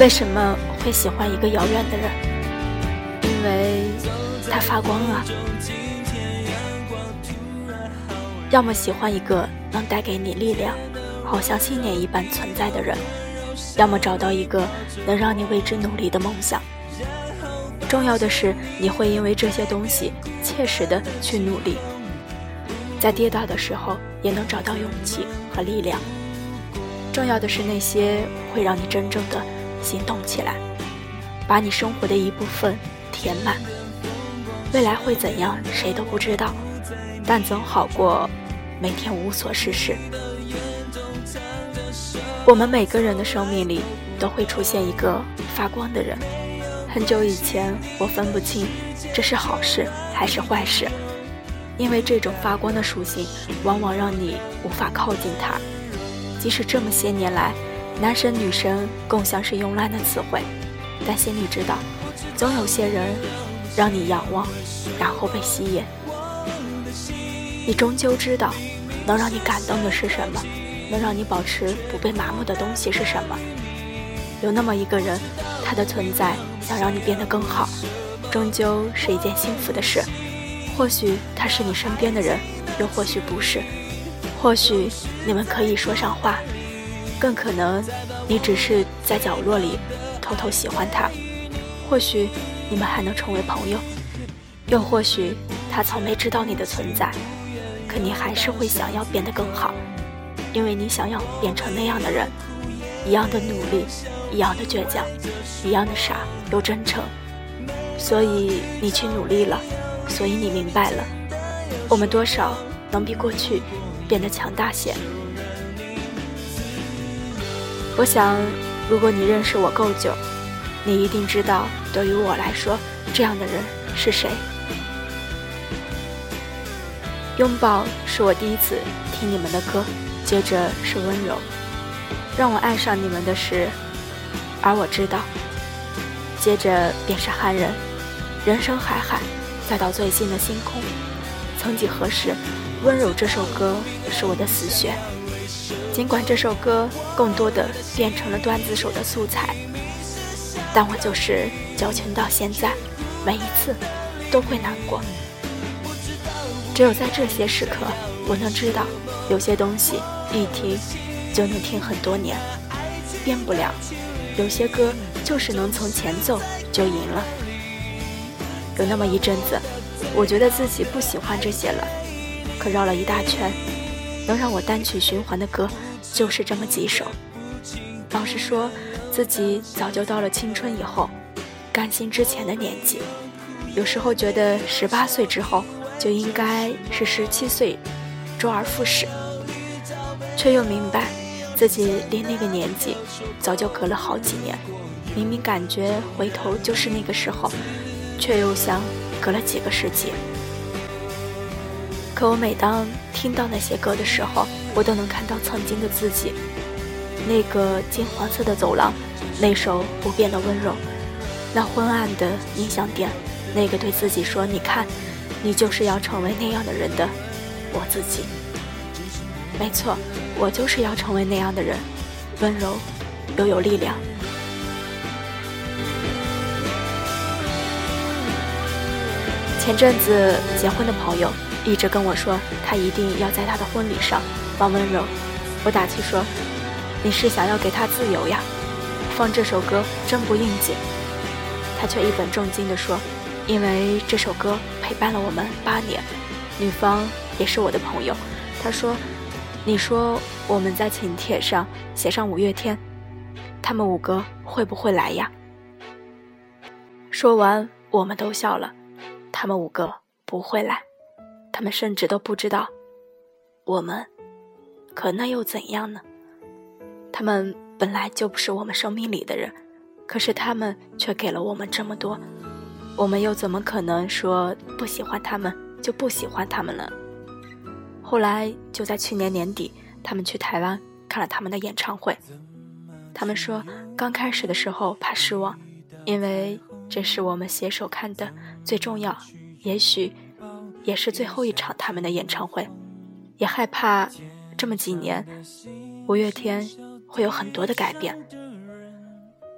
为什么会喜欢一个遥远的人？因为他发光啊。要么喜欢一个能带给你力量，好像信念一般存在的人；要么找到一个能让你为之努力的梦想。重要的是，你会因为这些东西切实的去努力，在跌倒的时候也能找到勇气和力量。重要的是那些会让你真正的行动起来，把你生活的一部分填满。未来会怎样，谁都不知道，但总好过每天无所事事。我们每个人的生命里都会出现一个发光的人。很久以前，我分不清这是好事还是坏事，因为这种发光的属性往往让你无法靠近它。即使这么些年来，男神女神更像是慵懒的词汇，但心里知道，总有些人让你仰望，然后被吸引。你终究知道，能让你感动的是什么，能让你保持不被麻木的东西是什么。有那么一个人，他的存在。想让你变得更好，终究是一件幸福的事。或许他是你身边的人，又或许不是。或许你们可以说上话，更可能你只是在角落里偷偷喜欢他。或许你们还能成为朋友，又或许他从没知道你的存在，可你还是会想要变得更好，因为你想要变成那样的人，一样的努力，一样的倔强，一样的傻。又真诚，所以你去努力了，所以你明白了，我们多少能比过去变得强大些。我想，如果你认识我够久，你一定知道，对于我来说，这样的人是谁。拥抱是我第一次听你们的歌，接着是温柔，让我爱上你们的是，而我知道。接着便是汉人，人生海海，再到最近的星空。曾几何时，温柔这首歌是我的死穴。尽管这首歌更多的变成了段子手的素材，但我就是矫情到现在，每一次都会难过。只有在这些时刻，我能知道，有些东西一听就能听很多年，变不了。有些歌。就是能从前奏就赢了。有那么一阵子，我觉得自己不喜欢这些了，可绕了一大圈，能让我单曲循环的歌就是这么几首。老实说，自己早就到了青春以后，甘心之前的年纪。有时候觉得十八岁之后就应该是十七岁，周而复始，却又明白自己离那个年纪早就隔了好几年。明明感觉回头就是那个时候，却又像隔了几个世纪。可我每当听到那些歌的时候，我都能看到曾经的自己，那个金黄色的走廊，那首不变的温柔，那昏暗的音响店，那个对自己说“你看，你就是要成为那样的人”的我自己。没错，我就是要成为那样的人，温柔又有力量。前阵子结婚的朋友一直跟我说，他一定要在他的婚礼上放温柔。我打趣说：“你是想要给他自由呀？放这首歌真不应景。”他却一本正经地说：“因为这首歌陪伴了我们八年，女方也是我的朋友。”他说：“你说我们在请帖上写上五月天，他们五个会不会来呀？”说完，我们都笑了。他们五个不会来，他们甚至都不知道我们，可那又怎样呢？他们本来就不是我们生命里的人，可是他们却给了我们这么多，我们又怎么可能说不喜欢他们就不喜欢他们了？后来就在去年年底，他们去台湾看了他们的演唱会，他们说刚开始的时候怕失望，因为。这是我们携手看的最重要，也许也是最后一场他们的演唱会，也害怕这么几年，五月天会有很多的改变。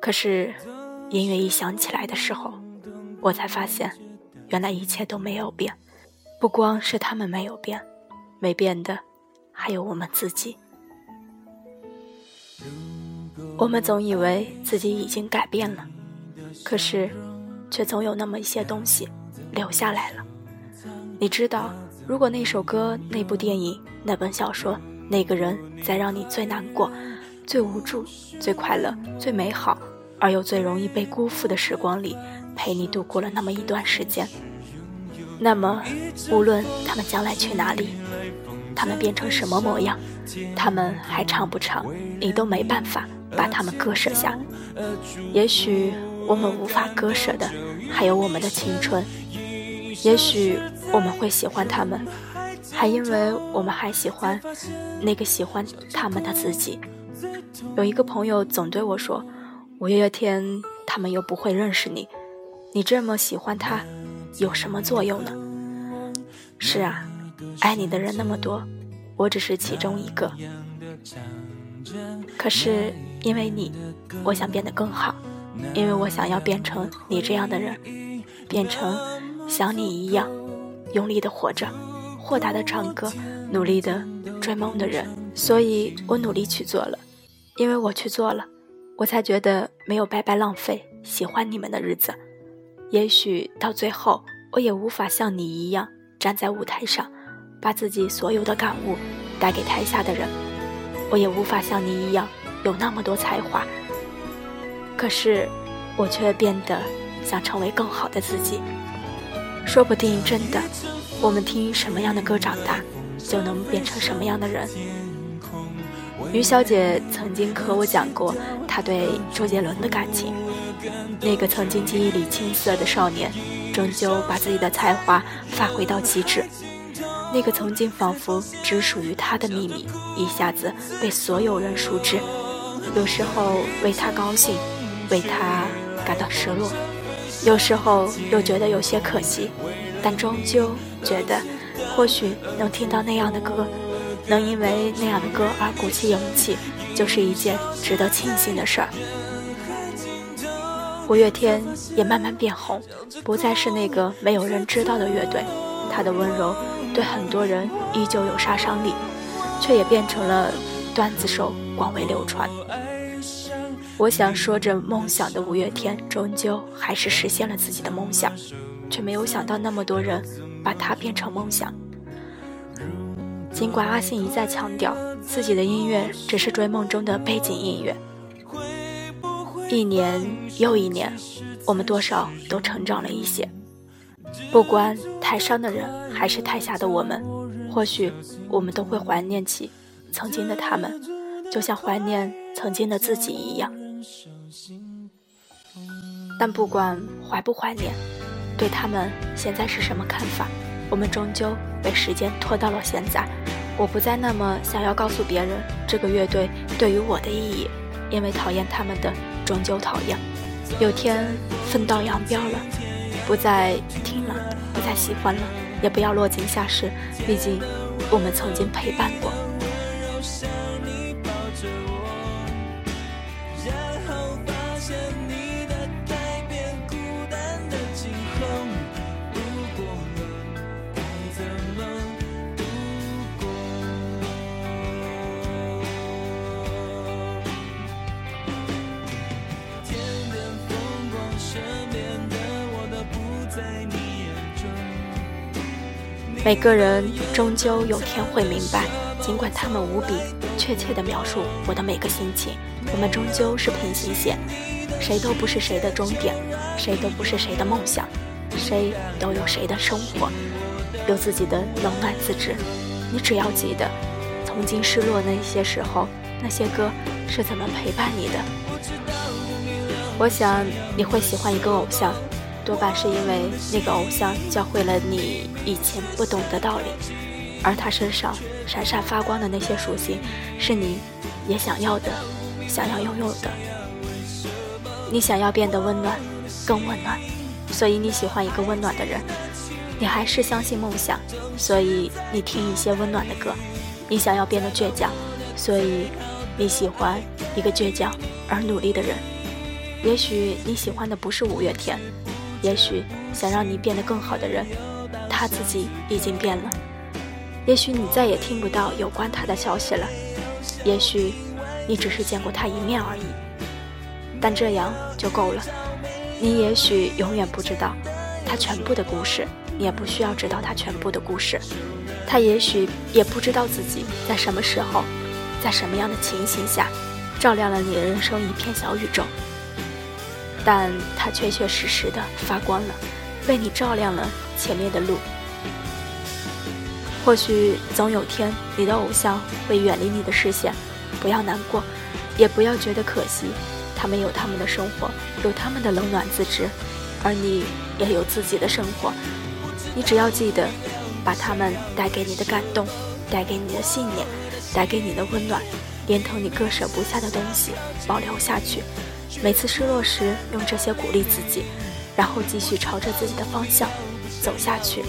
可是音乐一响起来的时候，我才发现，原来一切都没有变。不光是他们没有变，没变的还有我们自己。我们总以为自己已经改变了，可是，却总有那么一些东西留下来了。你知道，如果那首歌、那部电影、那本小说、那个人，在让你最难过、最无助、最快乐、最美好，而又最容易被辜负的时光里，陪你度过了那么一段时间，那么，无论他们将来去哪里，他们变成什么模样，他们还唱不唱，你都没办法。把他们割舍下，也许我们无法割舍的还有我们的青春，也许我们会喜欢他们，还因为我们还喜欢那个喜欢他们的自己。有一个朋友总对我说：“五月天他们又不会认识你，你这么喜欢他，有什么作用呢？”是啊，爱你的人那么多，我只是其中一个。可是。因为你，我想变得更好，因为我想要变成你这样的人，变成像你一样用力的活着，豁达的唱歌，努力的追梦的人。所以我努力去做了，因为我去做了，我才觉得没有白白浪费喜欢你们的日子。也许到最后，我也无法像你一样站在舞台上，把自己所有的感悟带给台下的人，我也无法像你一样。有那么多才华，可是我却变得想成为更好的自己。说不定真的，我们听什么样的歌长大，就能变成什么样的人。于小姐曾经和我讲过她对周杰伦的感情。那个曾经记忆里青涩的少年，终究把自己的才华发挥到极致。那个曾经仿佛只属于他的秘密，一下子被所有人熟知。有时候为他高兴，为他感到失落，有时候又觉得有些可惜，但终究觉得，或许能听到那样的歌，能因为那样的歌而鼓起勇气，就是一件值得庆幸的事儿。五月天也慢慢变红，不再是那个没有人知道的乐队，他的温柔对很多人依旧有杀伤力，却也变成了。段子手广为流传。我想说着梦想的五月天，终究还是实现了自己的梦想，却没有想到那么多人把它变成梦想。尽管阿信一再强调自己的音乐只是追梦中的背景音乐，一年又一年，我们多少都成长了一些。不管台上的人还是台下的我们，或许我们都会怀念起。曾经的他们，就像怀念曾经的自己一样。但不管怀不怀念，对他们现在是什么看法，我们终究被时间拖到了现在。我不再那么想要告诉别人这个乐队对于我的意义，因为讨厌他们的终究讨厌。有天分道扬镳了，不再听了，不再喜欢了，也不要落井下石。毕竟我们曾经陪伴过。每个人终究有天会明白，尽管他们无比确切地描述我的每个心情，我们终究是平行线，谁都不是谁的终点，谁都不是谁的梦想，谁都有谁的生活，有自己的冷暖自知。你只要记得，曾经失落那些时候，那些歌是怎么陪伴你的。我想你会喜欢一个偶像。多半是因为那个偶像教会了你以前不懂的道理，而他身上闪闪发光的那些属性，是你也想要的，想要拥有的。你想要变得温暖，更温暖，所以你喜欢一个温暖的人。你还是相信梦想，所以你听一些温暖的歌。你想要变得倔强，所以你喜欢一个倔强而努力的人。也许你喜欢的不是五月天，也许想让你变得更好的人，他自己已经变了。也许你再也听不到有关他的消息了，也许你只是见过他一面而已，但这样就够了。你也许永远不知道他全部的故事，你也不需要知道他全部的故事。他也许也不知道自己在什么时候，在什么样的情形下，照亮了你的人生一片小宇宙。但它确确实实的发光了，为你照亮了前面的路。或许总有天，你的偶像会远离你的视线，不要难过，也不要觉得可惜。他们有他们的生活，有他们的冷暖自知，而你也有自己的生活。你只要记得，把他们带给你的感动，带给你的信念，带给你的温暖，连同你割舍不下的东西，保留下去。每次失落时，用这些鼓励自己，然后继续朝着自己的方向走下去。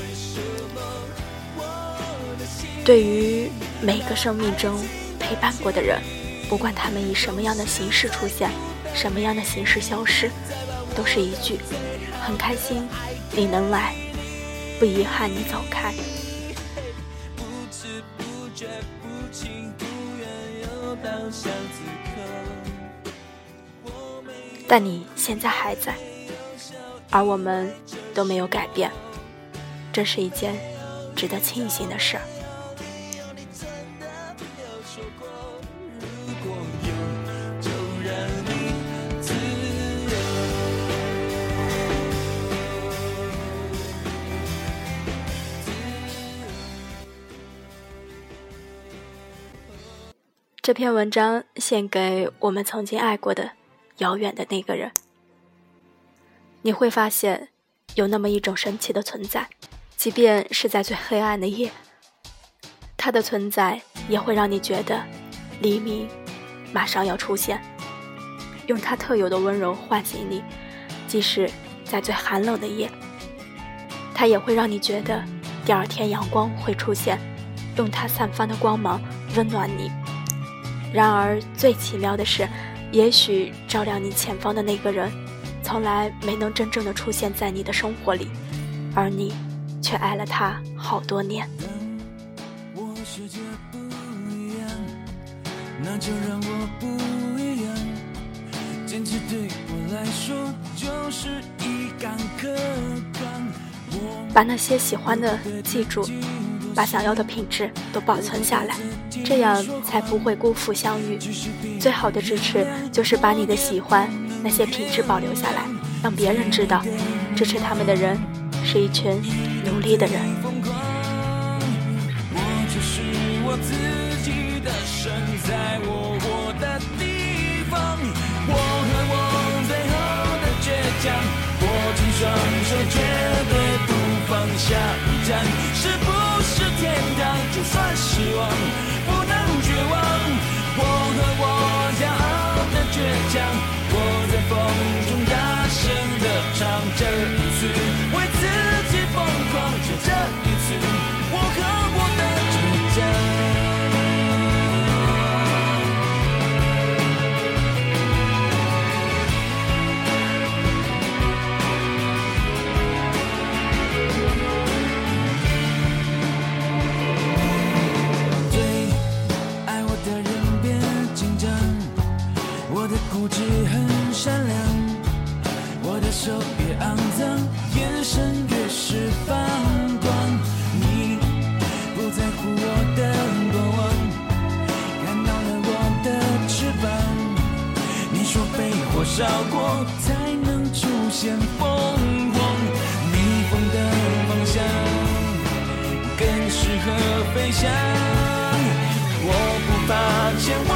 对于每个生命中陪伴过的人，不管他们以什么样的形式出现，什么样的形式消失，都是一句“很开心你能来，不遗憾你走开”。但你现在还在，而我们都没有改变，这是一件值得庆幸的事儿。这篇文章献给我们曾经爱过的遥远的那个人。你会发现，有那么一种神奇的存在，即便是在最黑暗的夜，它的存在也会让你觉得黎明马上要出现，用它特有的温柔唤醒你，即使在最寒冷的夜，它也会让你觉得第二天阳光会出现，用它散发的光芒温暖你。然而，最奇妙的是，也许照亮你前方的那个人，从来没能真正的出现在你的生活里，而你却爱了他好多年。把那些喜欢的记住。把想要的品质都保存下来，这样才不会辜负相遇。最好的支持就是把你的喜欢那些品质保留下来，让别人知道，支持他们的人是一群努力的人。握算失望，烧过才能出现凤凰，逆风的方向更适合飞翔。我不怕千万